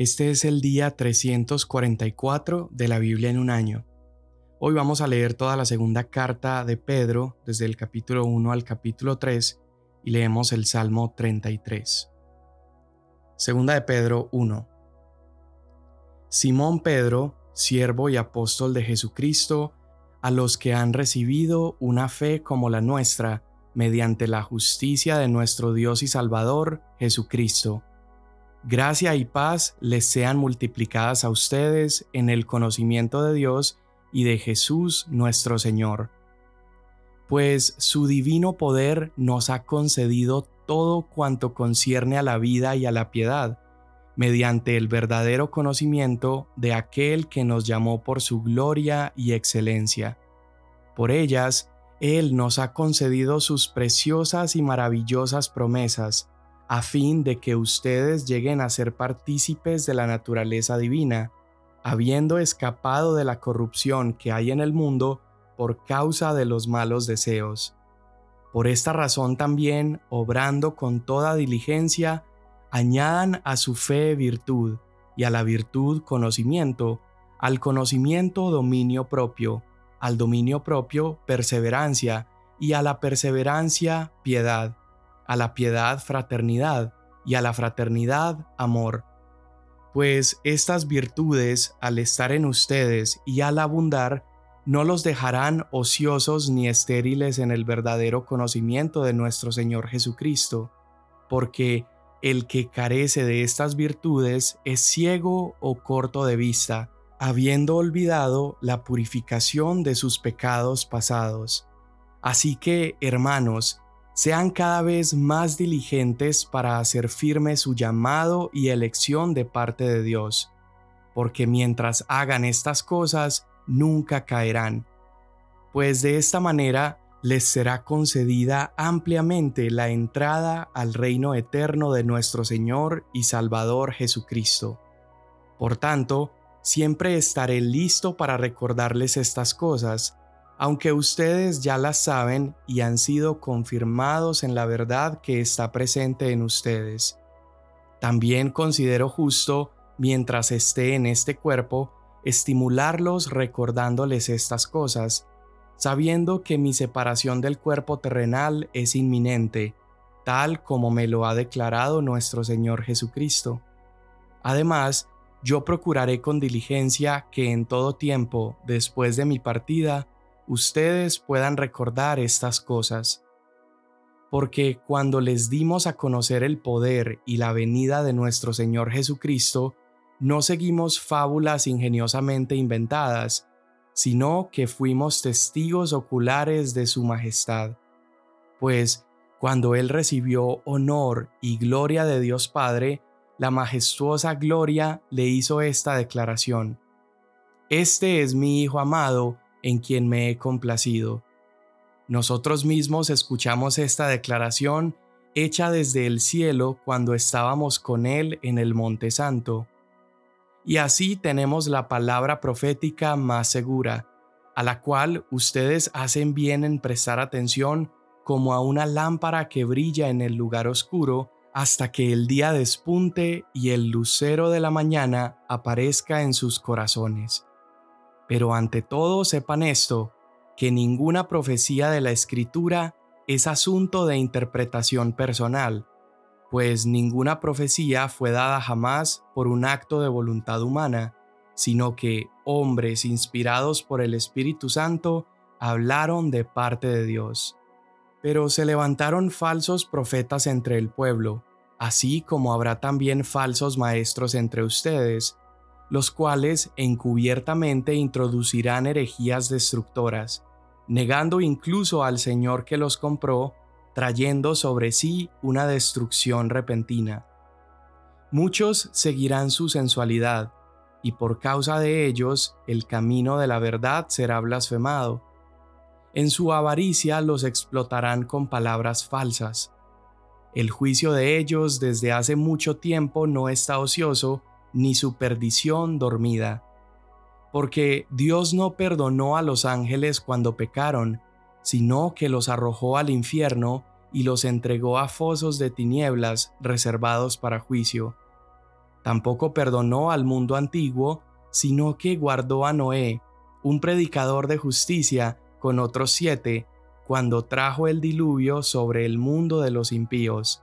Este es el día 344 de la Biblia en un año. Hoy vamos a leer toda la segunda carta de Pedro, desde el capítulo 1 al capítulo 3, y leemos el Salmo 33. Segunda de Pedro 1. Simón Pedro, siervo y apóstol de Jesucristo, a los que han recibido una fe como la nuestra, mediante la justicia de nuestro Dios y Salvador, Jesucristo Gracia y paz les sean multiplicadas a ustedes en el conocimiento de Dios y de Jesús nuestro Señor. Pues su divino poder nos ha concedido todo cuanto concierne a la vida y a la piedad, mediante el verdadero conocimiento de aquel que nos llamó por su gloria y excelencia. Por ellas, Él nos ha concedido sus preciosas y maravillosas promesas, a fin de que ustedes lleguen a ser partícipes de la naturaleza divina, habiendo escapado de la corrupción que hay en el mundo por causa de los malos deseos. Por esta razón también, obrando con toda diligencia, añadan a su fe virtud, y a la virtud conocimiento, al conocimiento dominio propio, al dominio propio perseverancia, y a la perseverancia piedad a la piedad fraternidad y a la fraternidad amor. Pues estas virtudes, al estar en ustedes y al abundar, no los dejarán ociosos ni estériles en el verdadero conocimiento de nuestro Señor Jesucristo, porque el que carece de estas virtudes es ciego o corto de vista, habiendo olvidado la purificación de sus pecados pasados. Así que, hermanos, sean cada vez más diligentes para hacer firme su llamado y elección de parte de Dios, porque mientras hagan estas cosas, nunca caerán, pues de esta manera les será concedida ampliamente la entrada al reino eterno de nuestro Señor y Salvador Jesucristo. Por tanto, siempre estaré listo para recordarles estas cosas, aunque ustedes ya las saben y han sido confirmados en la verdad que está presente en ustedes. También considero justo, mientras esté en este cuerpo, estimularlos recordándoles estas cosas, sabiendo que mi separación del cuerpo terrenal es inminente, tal como me lo ha declarado nuestro Señor Jesucristo. Además, yo procuraré con diligencia que en todo tiempo, después de mi partida, ustedes puedan recordar estas cosas. Porque cuando les dimos a conocer el poder y la venida de nuestro Señor Jesucristo, no seguimos fábulas ingeniosamente inventadas, sino que fuimos testigos oculares de su majestad. Pues, cuando Él recibió honor y gloria de Dios Padre, la majestuosa gloria le hizo esta declaración. Este es mi Hijo amado, en quien me he complacido. Nosotros mismos escuchamos esta declaración hecha desde el cielo cuando estábamos con Él en el Monte Santo. Y así tenemos la palabra profética más segura, a la cual ustedes hacen bien en prestar atención como a una lámpara que brilla en el lugar oscuro hasta que el día despunte y el lucero de la mañana aparezca en sus corazones. Pero ante todo sepan esto, que ninguna profecía de la Escritura es asunto de interpretación personal, pues ninguna profecía fue dada jamás por un acto de voluntad humana, sino que hombres inspirados por el Espíritu Santo hablaron de parte de Dios. Pero se levantaron falsos profetas entre el pueblo, así como habrá también falsos maestros entre ustedes, los cuales encubiertamente introducirán herejías destructoras, negando incluso al Señor que los compró, trayendo sobre sí una destrucción repentina. Muchos seguirán su sensualidad, y por causa de ellos el camino de la verdad será blasfemado. En su avaricia los explotarán con palabras falsas. El juicio de ellos desde hace mucho tiempo no está ocioso, ni su perdición dormida. Porque Dios no perdonó a los ángeles cuando pecaron, sino que los arrojó al infierno y los entregó a fosos de tinieblas reservados para juicio. Tampoco perdonó al mundo antiguo, sino que guardó a Noé, un predicador de justicia, con otros siete, cuando trajo el diluvio sobre el mundo de los impíos.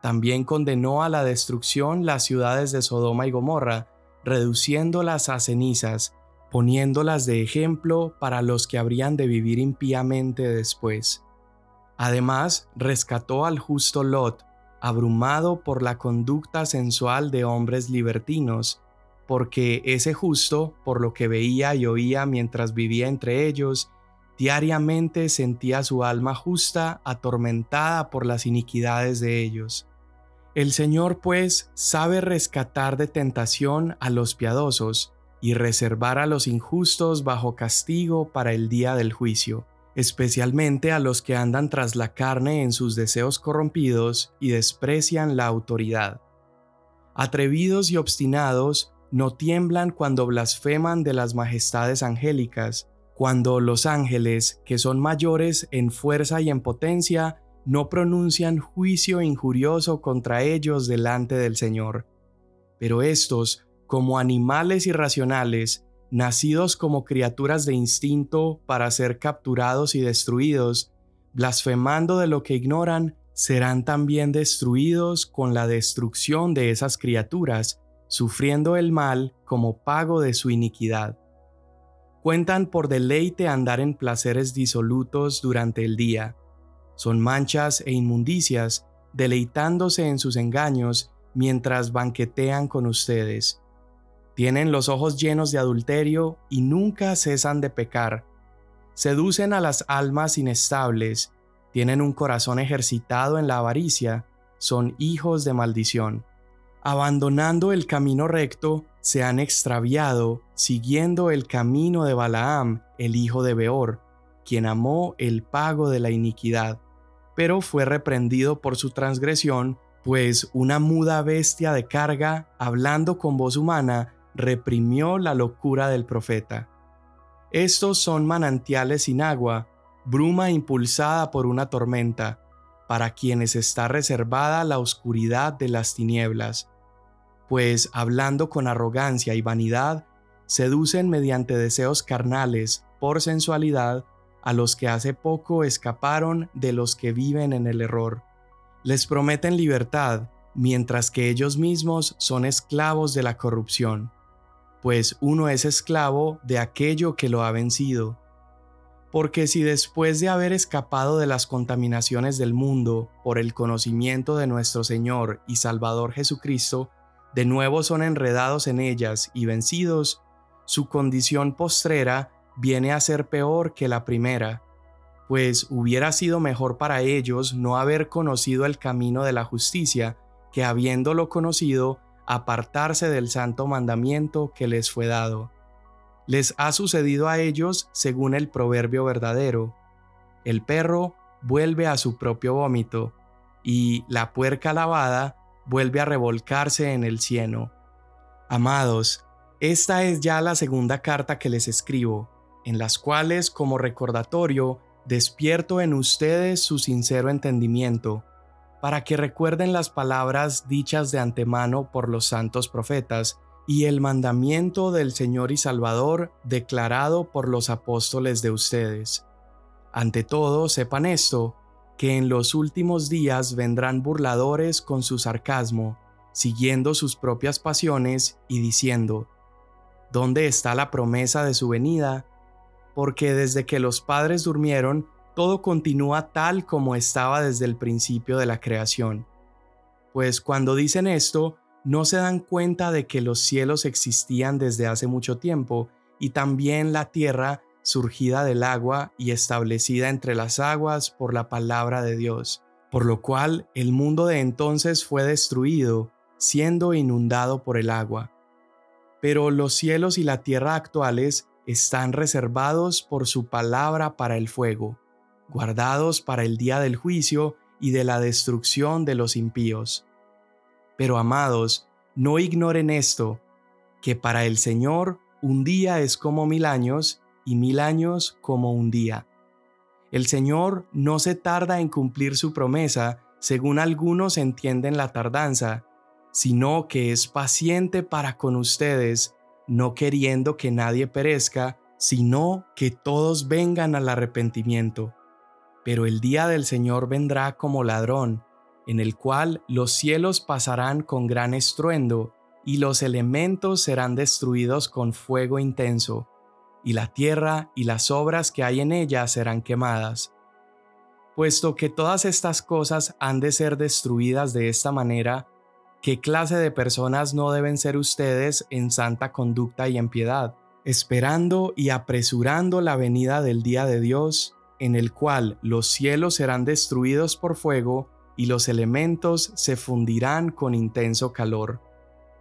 También condenó a la destrucción las ciudades de Sodoma y Gomorra, reduciéndolas a cenizas, poniéndolas de ejemplo para los que habrían de vivir impíamente después. Además, rescató al justo Lot, abrumado por la conducta sensual de hombres libertinos, porque ese justo, por lo que veía y oía mientras vivía entre ellos, diariamente sentía su alma justa atormentada por las iniquidades de ellos. El Señor pues sabe rescatar de tentación a los piadosos y reservar a los injustos bajo castigo para el día del juicio, especialmente a los que andan tras la carne en sus deseos corrompidos y desprecian la autoridad. Atrevidos y obstinados, no tiemblan cuando blasfeman de las majestades angélicas, cuando los ángeles, que son mayores en fuerza y en potencia, no pronuncian juicio injurioso contra ellos delante del Señor. Pero estos, como animales irracionales, nacidos como criaturas de instinto para ser capturados y destruidos, blasfemando de lo que ignoran, serán también destruidos con la destrucción de esas criaturas, sufriendo el mal como pago de su iniquidad. Cuentan por deleite andar en placeres disolutos durante el día, son manchas e inmundicias, deleitándose en sus engaños mientras banquetean con ustedes. Tienen los ojos llenos de adulterio y nunca cesan de pecar. Seducen a las almas inestables, tienen un corazón ejercitado en la avaricia, son hijos de maldición. Abandonando el camino recto, se han extraviado, siguiendo el camino de Balaam, el hijo de Beor, quien amó el pago de la iniquidad pero fue reprendido por su transgresión, pues una muda bestia de carga, hablando con voz humana, reprimió la locura del profeta. Estos son manantiales sin agua, bruma impulsada por una tormenta, para quienes está reservada la oscuridad de las tinieblas, pues hablando con arrogancia y vanidad, seducen mediante deseos carnales, por sensualidad, a los que hace poco escaparon de los que viven en el error. Les prometen libertad, mientras que ellos mismos son esclavos de la corrupción, pues uno es esclavo de aquello que lo ha vencido. Porque si después de haber escapado de las contaminaciones del mundo por el conocimiento de nuestro Señor y Salvador Jesucristo, de nuevo son enredados en ellas y vencidos, su condición postrera viene a ser peor que la primera, pues hubiera sido mejor para ellos no haber conocido el camino de la justicia que habiéndolo conocido, apartarse del santo mandamiento que les fue dado. Les ha sucedido a ellos según el proverbio verdadero. El perro vuelve a su propio vómito, y la puerca lavada vuelve a revolcarse en el cieno. Amados, esta es ya la segunda carta que les escribo en las cuales como recordatorio despierto en ustedes su sincero entendimiento, para que recuerden las palabras dichas de antemano por los santos profetas y el mandamiento del Señor y Salvador declarado por los apóstoles de ustedes. Ante todo, sepan esto, que en los últimos días vendrán burladores con su sarcasmo, siguiendo sus propias pasiones y diciendo, ¿Dónde está la promesa de su venida? Porque desde que los padres durmieron, todo continúa tal como estaba desde el principio de la creación. Pues cuando dicen esto, no se dan cuenta de que los cielos existían desde hace mucho tiempo y también la tierra surgida del agua y establecida entre las aguas por la palabra de Dios, por lo cual el mundo de entonces fue destruido, siendo inundado por el agua. Pero los cielos y la tierra actuales están reservados por su palabra para el fuego, guardados para el día del juicio y de la destrucción de los impíos. Pero amados, no ignoren esto, que para el Señor un día es como mil años y mil años como un día. El Señor no se tarda en cumplir su promesa, según algunos entienden la tardanza, sino que es paciente para con ustedes, no queriendo que nadie perezca, sino que todos vengan al arrepentimiento. Pero el día del Señor vendrá como ladrón, en el cual los cielos pasarán con gran estruendo, y los elementos serán destruidos con fuego intenso, y la tierra y las obras que hay en ella serán quemadas. Puesto que todas estas cosas han de ser destruidas de esta manera, ¿qué clase de personas no deben ser ustedes en santa conducta y en piedad, esperando y apresurando la venida del día de Dios, en el cual los cielos serán destruidos por fuego y los elementos se fundirán con intenso calor?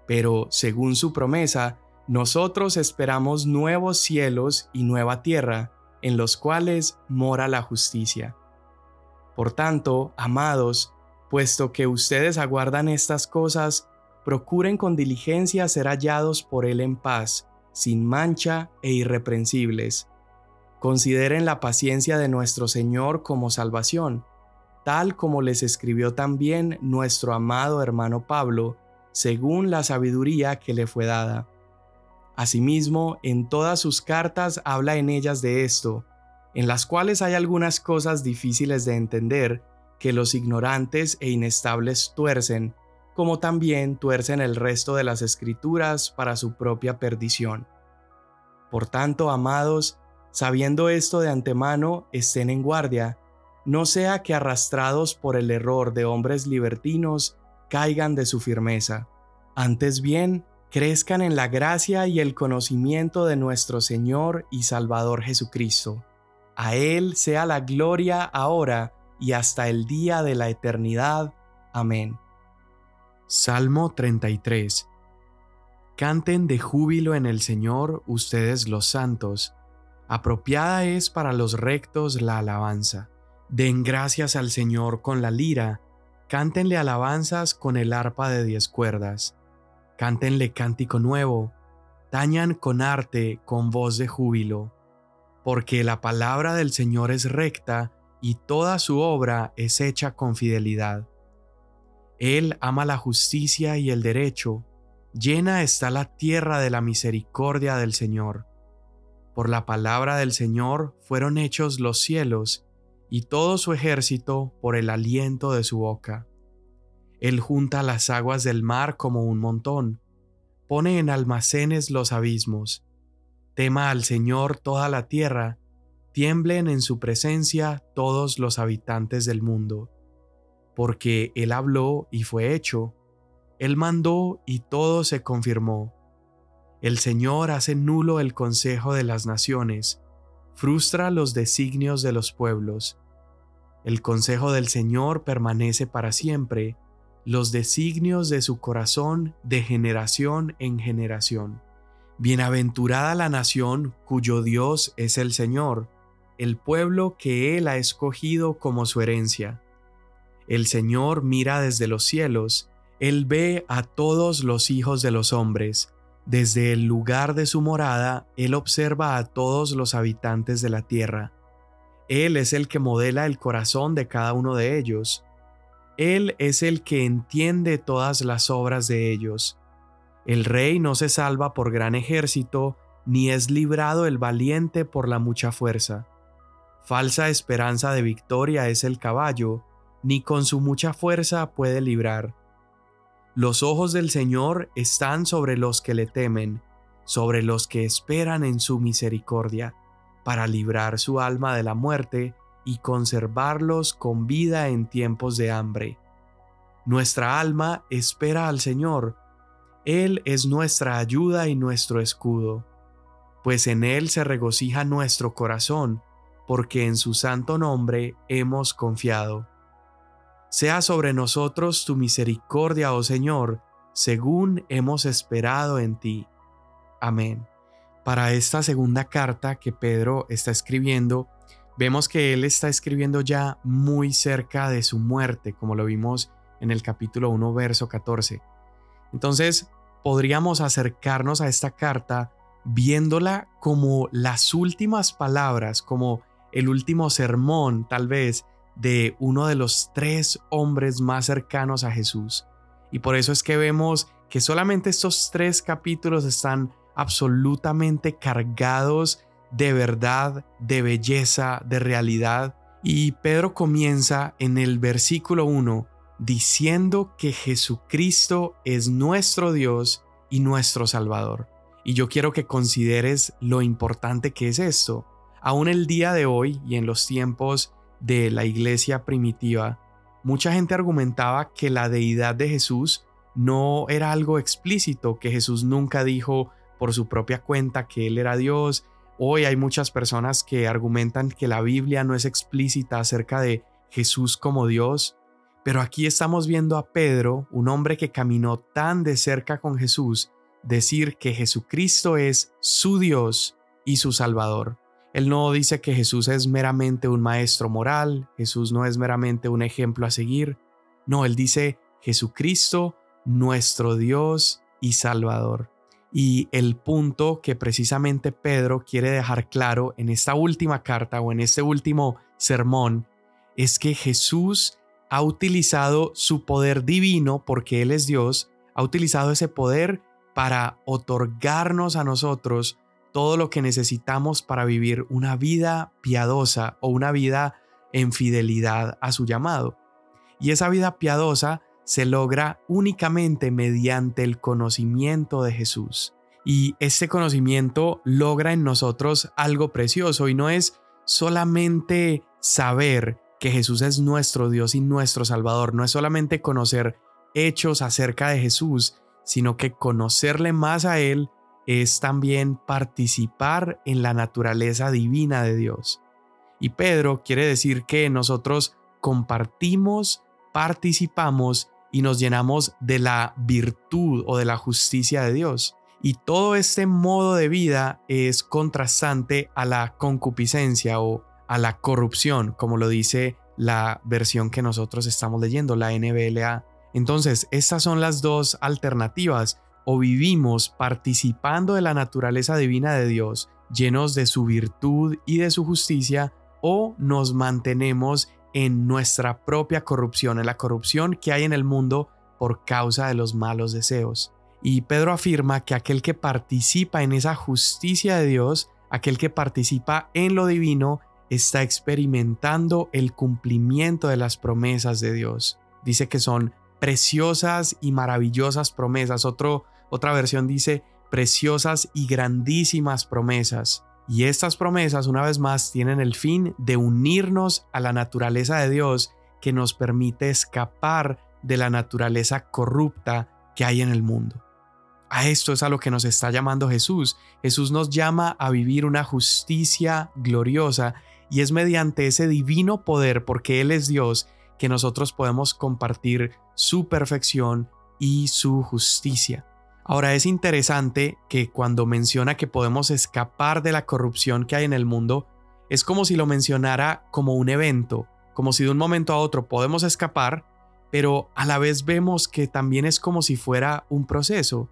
Pero, según su promesa, nosotros esperamos nuevos cielos y nueva tierra, en los cuales mora la justicia. Por tanto, amados, puesto que ustedes aguardan estas cosas, procuren con diligencia ser hallados por Él en paz, sin mancha e irreprensibles. Consideren la paciencia de nuestro Señor como salvación, tal como les escribió también nuestro amado hermano Pablo, según la sabiduría que le fue dada. Asimismo, en todas sus cartas habla en ellas de esto, en las cuales hay algunas cosas difíciles de entender que los ignorantes e inestables tuercen, como también tuercen el resto de las escrituras para su propia perdición. Por tanto, amados, sabiendo esto de antemano, estén en guardia, no sea que arrastrados por el error de hombres libertinos caigan de su firmeza. Antes bien, crezcan en la gracia y el conocimiento de nuestro Señor y Salvador Jesucristo. A Él sea la gloria ahora y hasta el día de la eternidad. Amén. Salmo 33 Canten de júbilo en el Señor ustedes los santos. Apropiada es para los rectos la alabanza. Den gracias al Señor con la lira Cántenle alabanzas con el arpa de diez cuerdas. Cántenle cántico nuevo. Tañan con arte, con voz de júbilo. Porque la palabra del Señor es recta y toda su obra es hecha con fidelidad. Él ama la justicia y el derecho. Llena está la tierra de la misericordia del Señor. Por la palabra del Señor fueron hechos los cielos y todo su ejército por el aliento de su boca. Él junta las aguas del mar como un montón, pone en almacenes los abismos. Tema al Señor toda la tierra, tiemblen en su presencia todos los habitantes del mundo. Porque Él habló y fue hecho, Él mandó y todo se confirmó. El Señor hace nulo el consejo de las naciones, frustra los designios de los pueblos. El consejo del Señor permanece para siempre, los designios de su corazón de generación en generación. Bienaventurada la nación cuyo Dios es el Señor, el pueblo que Él ha escogido como su herencia. El Señor mira desde los cielos, Él ve a todos los hijos de los hombres, desde el lugar de su morada, Él observa a todos los habitantes de la tierra. Él es el que modela el corazón de cada uno de ellos. Él es el que entiende todas las obras de ellos. El rey no se salva por gran ejército, ni es librado el valiente por la mucha fuerza. Falsa esperanza de victoria es el caballo, ni con su mucha fuerza puede librar. Los ojos del Señor están sobre los que le temen, sobre los que esperan en su misericordia, para librar su alma de la muerte y conservarlos con vida en tiempos de hambre. Nuestra alma espera al Señor, Él es nuestra ayuda y nuestro escudo, pues en Él se regocija nuestro corazón, porque en su santo nombre hemos confiado. Sea sobre nosotros tu misericordia, oh Señor, según hemos esperado en ti. Amén. Para esta segunda carta que Pedro está escribiendo, vemos que él está escribiendo ya muy cerca de su muerte, como lo vimos en el capítulo 1, verso 14. Entonces, podríamos acercarnos a esta carta viéndola como las últimas palabras, como el último sermón tal vez de uno de los tres hombres más cercanos a Jesús, Y por eso es que vemos que solamente estos tres capítulos están absolutamente cargados de verdad, de belleza, de realidad. Y Pedro comienza en el versículo 1 diciendo que Jesucristo es nuestro Dios y nuestro Salvador. Y yo quiero que consideres lo importante que es esto. Aún el día de hoy y en los tiempos de la iglesia primitiva, mucha gente argumentaba que la deidad de Jesús no era algo explícito, que Jesús nunca dijo por su propia cuenta que Él era Dios. Hoy hay muchas personas que argumentan que la Biblia no es explícita acerca de Jesús como Dios, pero aquí estamos viendo a Pedro, un hombre que caminó tan de cerca con Jesús, decir que Jesucristo es su Dios y su Salvador. Él no dice que Jesús es meramente un maestro moral, Jesús no es meramente un ejemplo a seguir. No, él dice Jesucristo, nuestro Dios y Salvador. Y el punto que precisamente Pedro quiere dejar claro en esta última carta o en este último sermón es que Jesús ha utilizado su poder divino, porque Él es Dios, ha utilizado ese poder para otorgarnos a nosotros todo lo que necesitamos para vivir una vida piadosa o una vida en fidelidad a su llamado. Y esa vida piadosa se logra únicamente mediante el conocimiento de Jesús. Y ese conocimiento logra en nosotros algo precioso y no es solamente saber que Jesús es nuestro Dios y nuestro Salvador, no es solamente conocer hechos acerca de Jesús, sino que conocerle más a Él es también participar en la naturaleza divina de Dios. Y Pedro quiere decir que nosotros compartimos, participamos y nos llenamos de la virtud o de la justicia de Dios. Y todo este modo de vida es contrastante a la concupiscencia o a la corrupción, como lo dice la versión que nosotros estamos leyendo, la NBLA. Entonces, estas son las dos alternativas o vivimos participando de la naturaleza divina de Dios, llenos de su virtud y de su justicia, o nos mantenemos en nuestra propia corrupción, en la corrupción que hay en el mundo por causa de los malos deseos. Y Pedro afirma que aquel que participa en esa justicia de Dios, aquel que participa en lo divino, está experimentando el cumplimiento de las promesas de Dios. Dice que son preciosas y maravillosas promesas. Otro otra versión dice preciosas y grandísimas promesas. Y estas promesas, una vez más, tienen el fin de unirnos a la naturaleza de Dios que nos permite escapar de la naturaleza corrupta que hay en el mundo. A esto es a lo que nos está llamando Jesús. Jesús nos llama a vivir una justicia gloriosa y es mediante ese divino poder, porque Él es Dios, que nosotros podemos compartir su perfección y su justicia. Ahora es interesante que cuando menciona que podemos escapar de la corrupción que hay en el mundo, es como si lo mencionara como un evento, como si de un momento a otro podemos escapar, pero a la vez vemos que también es como si fuera un proceso.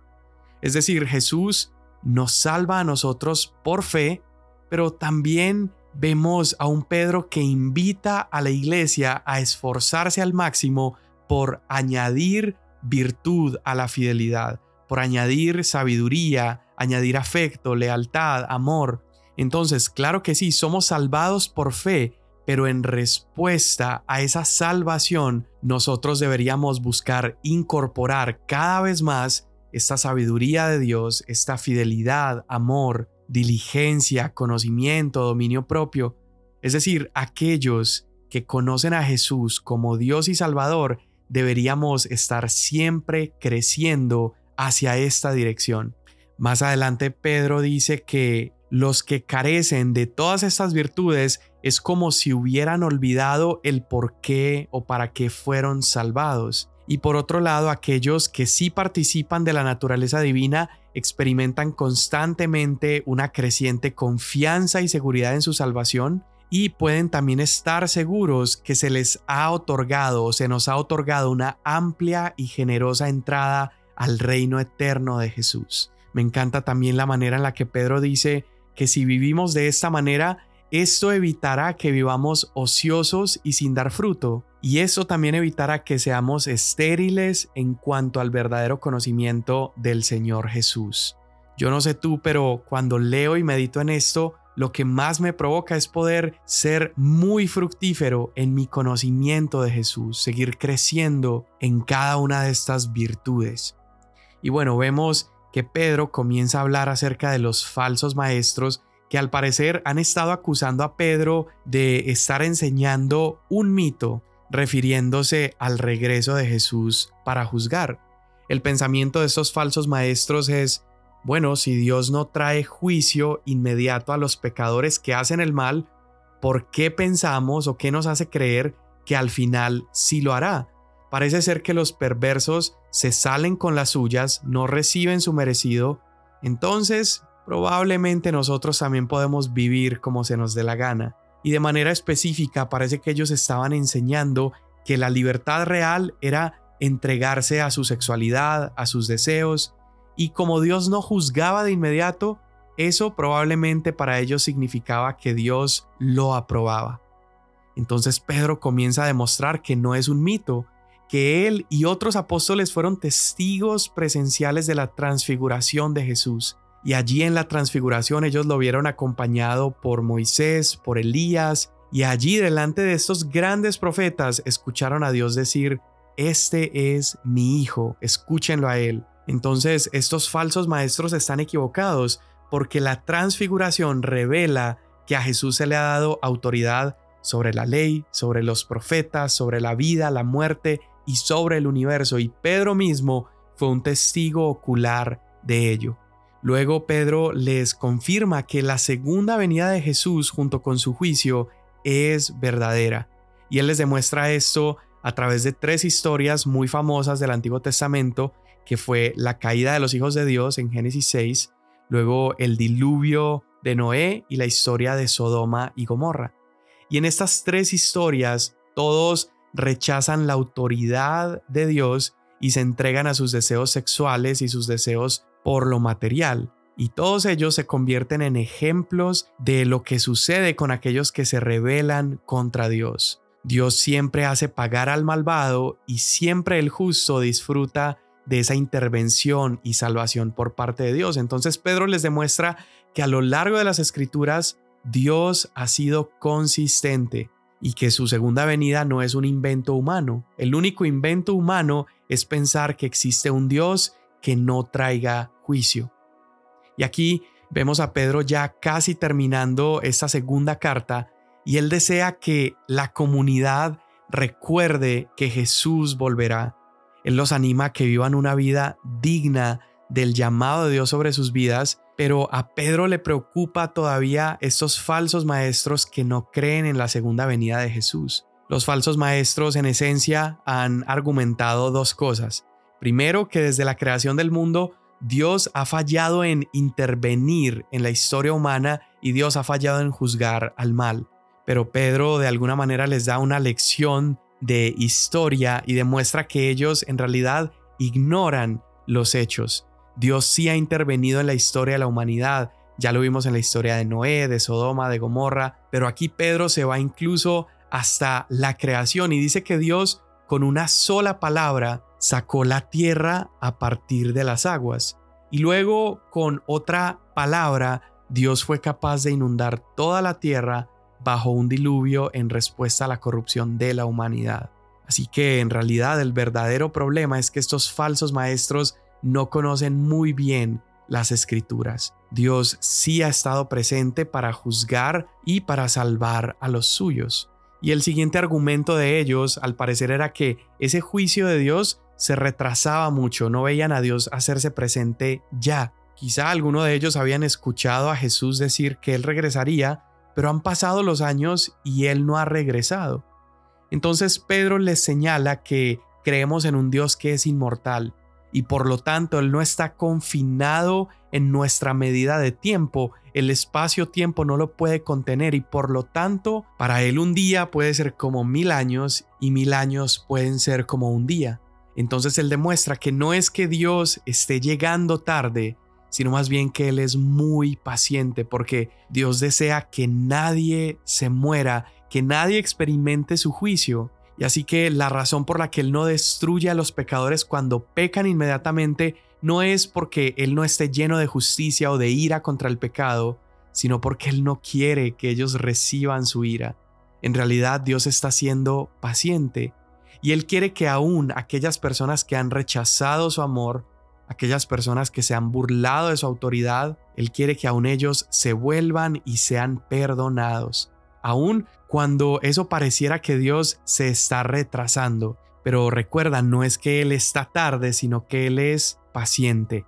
Es decir, Jesús nos salva a nosotros por fe, pero también vemos a un Pedro que invita a la iglesia a esforzarse al máximo por añadir virtud a la fidelidad, por añadir sabiduría, añadir afecto, lealtad, amor. Entonces, claro que sí, somos salvados por fe, pero en respuesta a esa salvación, nosotros deberíamos buscar incorporar cada vez más esta sabiduría de Dios, esta fidelidad, amor, diligencia, conocimiento, dominio propio. Es decir, aquellos que conocen a Jesús como Dios y Salvador, deberíamos estar siempre creciendo hacia esta dirección. Más adelante Pedro dice que los que carecen de todas estas virtudes es como si hubieran olvidado el por qué o para qué fueron salvados. Y por otro lado, aquellos que sí participan de la naturaleza divina experimentan constantemente una creciente confianza y seguridad en su salvación y pueden también estar seguros que se les ha otorgado o se nos ha otorgado una amplia y generosa entrada al reino eterno de Jesús. Me encanta también la manera en la que Pedro dice que si vivimos de esta manera esto evitará que vivamos ociosos y sin dar fruto, y eso también evitará que seamos estériles en cuanto al verdadero conocimiento del Señor Jesús. Yo no sé tú, pero cuando leo y medito en esto, lo que más me provoca es poder ser muy fructífero en mi conocimiento de Jesús, seguir creciendo en cada una de estas virtudes. Y bueno, vemos que Pedro comienza a hablar acerca de los falsos maestros que al parecer han estado acusando a Pedro de estar enseñando un mito refiriéndose al regreso de Jesús para juzgar. El pensamiento de estos falsos maestros es bueno, si Dios no trae juicio inmediato a los pecadores que hacen el mal, ¿por qué pensamos o qué nos hace creer que al final sí lo hará? Parece ser que los perversos se salen con las suyas, no reciben su merecido, entonces probablemente nosotros también podemos vivir como se nos dé la gana. Y de manera específica parece que ellos estaban enseñando que la libertad real era entregarse a su sexualidad, a sus deseos, y como Dios no juzgaba de inmediato, eso probablemente para ellos significaba que Dios lo aprobaba. Entonces Pedro comienza a demostrar que no es un mito, que él y otros apóstoles fueron testigos presenciales de la transfiguración de Jesús. Y allí en la transfiguración ellos lo vieron acompañado por Moisés, por Elías, y allí delante de estos grandes profetas escucharon a Dios decir, Este es mi Hijo, escúchenlo a Él. Entonces, estos falsos maestros están equivocados porque la transfiguración revela que a Jesús se le ha dado autoridad sobre la ley, sobre los profetas, sobre la vida, la muerte y sobre el universo. Y Pedro mismo fue un testigo ocular de ello. Luego Pedro les confirma que la segunda venida de Jesús junto con su juicio es verdadera. Y él les demuestra esto a través de tres historias muy famosas del Antiguo Testamento que fue la caída de los hijos de Dios en Génesis 6, luego el diluvio de Noé y la historia de Sodoma y Gomorra. Y en estas tres historias todos rechazan la autoridad de Dios y se entregan a sus deseos sexuales y sus deseos por lo material. Y todos ellos se convierten en ejemplos de lo que sucede con aquellos que se rebelan contra Dios. Dios siempre hace pagar al malvado y siempre el justo disfruta de esa intervención y salvación por parte de Dios. Entonces Pedro les demuestra que a lo largo de las escrituras Dios ha sido consistente y que su segunda venida no es un invento humano. El único invento humano es pensar que existe un Dios que no traiga juicio. Y aquí vemos a Pedro ya casi terminando esta segunda carta y él desea que la comunidad recuerde que Jesús volverá él los anima a que vivan una vida digna del llamado de Dios sobre sus vidas, pero a Pedro le preocupa todavía estos falsos maestros que no creen en la segunda venida de Jesús. Los falsos maestros en esencia han argumentado dos cosas. Primero, que desde la creación del mundo Dios ha fallado en intervenir en la historia humana y Dios ha fallado en juzgar al mal. Pero Pedro de alguna manera les da una lección de historia y demuestra que ellos en realidad ignoran los hechos. Dios sí ha intervenido en la historia de la humanidad. Ya lo vimos en la historia de Noé, de Sodoma, de Gomorra, pero aquí Pedro se va incluso hasta la creación y dice que Dios con una sola palabra sacó la tierra a partir de las aguas. Y luego con otra palabra Dios fue capaz de inundar toda la tierra bajo un diluvio en respuesta a la corrupción de la humanidad. Así que en realidad el verdadero problema es que estos falsos maestros no conocen muy bien las escrituras. Dios sí ha estado presente para juzgar y para salvar a los suyos. Y el siguiente argumento de ellos, al parecer, era que ese juicio de Dios se retrasaba mucho, no veían a Dios hacerse presente ya. Quizá alguno de ellos habían escuchado a Jesús decir que Él regresaría, pero han pasado los años y Él no ha regresado. Entonces Pedro les señala que creemos en un Dios que es inmortal y por lo tanto Él no está confinado en nuestra medida de tiempo. El espacio-tiempo no lo puede contener y por lo tanto para Él un día puede ser como mil años y mil años pueden ser como un día. Entonces Él demuestra que no es que Dios esté llegando tarde, sino más bien que Él es muy paciente porque Dios desea que nadie se muera, que nadie experimente su juicio. Y así que la razón por la que Él no destruye a los pecadores cuando pecan inmediatamente no es porque Él no esté lleno de justicia o de ira contra el pecado, sino porque Él no quiere que ellos reciban su ira. En realidad Dios está siendo paciente y Él quiere que aún aquellas personas que han rechazado su amor, aquellas personas que se han burlado de su autoridad, Él quiere que aún ellos se vuelvan y sean perdonados. Aún cuando eso pareciera que Dios se está retrasando. Pero recuerda, no es que Él está tarde, sino que Él es paciente.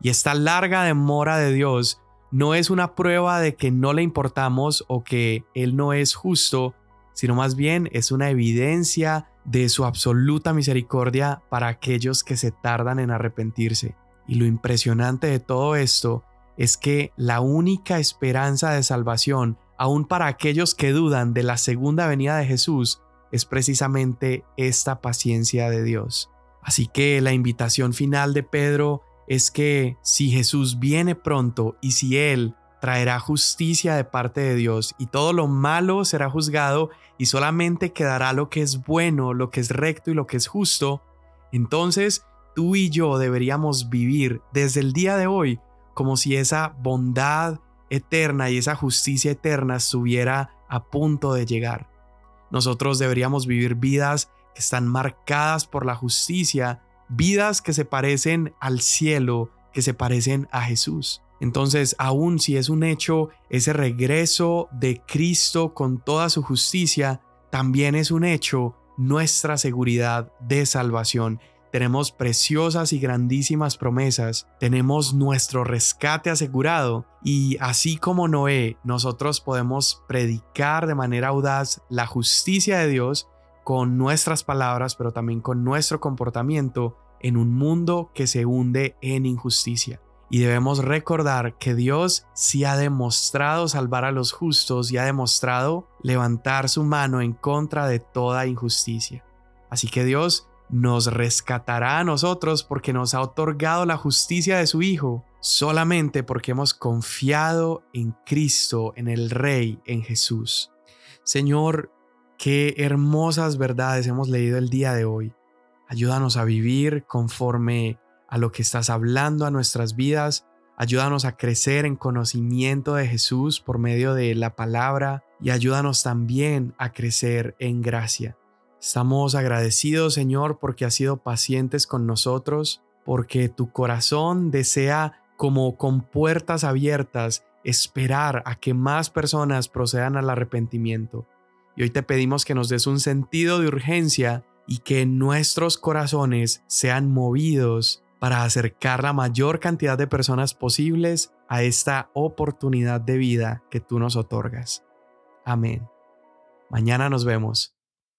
Y esta larga demora de Dios no es una prueba de que no le importamos o que Él no es justo, sino más bien es una evidencia de su absoluta misericordia para aquellos que se tardan en arrepentirse. Y lo impresionante de todo esto es que la única esperanza de salvación, aun para aquellos que dudan de la segunda venida de Jesús, es precisamente esta paciencia de Dios. Así que la invitación final de Pedro es que si Jesús viene pronto y si Él traerá justicia de parte de Dios y todo lo malo será juzgado y solamente quedará lo que es bueno, lo que es recto y lo que es justo, entonces tú y yo deberíamos vivir desde el día de hoy como si esa bondad eterna y esa justicia eterna estuviera a punto de llegar. Nosotros deberíamos vivir vidas que están marcadas por la justicia, vidas que se parecen al cielo, que se parecen a Jesús. Entonces, aun si es un hecho ese regreso de Cristo con toda su justicia, también es un hecho nuestra seguridad de salvación. Tenemos preciosas y grandísimas promesas, tenemos nuestro rescate asegurado y así como Noé, nosotros podemos predicar de manera audaz la justicia de Dios con nuestras palabras, pero también con nuestro comportamiento en un mundo que se hunde en injusticia. Y debemos recordar que Dios sí ha demostrado salvar a los justos y ha demostrado levantar su mano en contra de toda injusticia. Así que Dios nos rescatará a nosotros porque nos ha otorgado la justicia de su Hijo, solamente porque hemos confiado en Cristo, en el Rey, en Jesús. Señor, qué hermosas verdades hemos leído el día de hoy. Ayúdanos a vivir conforme a lo que estás hablando a nuestras vidas. Ayúdanos a crecer en conocimiento de Jesús por medio de la palabra y ayúdanos también a crecer en gracia. Estamos agradecidos, Señor, porque has sido pacientes con nosotros, porque tu corazón desea, como con puertas abiertas, esperar a que más personas procedan al arrepentimiento. Y hoy te pedimos que nos des un sentido de urgencia y que nuestros corazones sean movidos para acercar la mayor cantidad de personas posibles a esta oportunidad de vida que tú nos otorgas. Amén. Mañana nos vemos.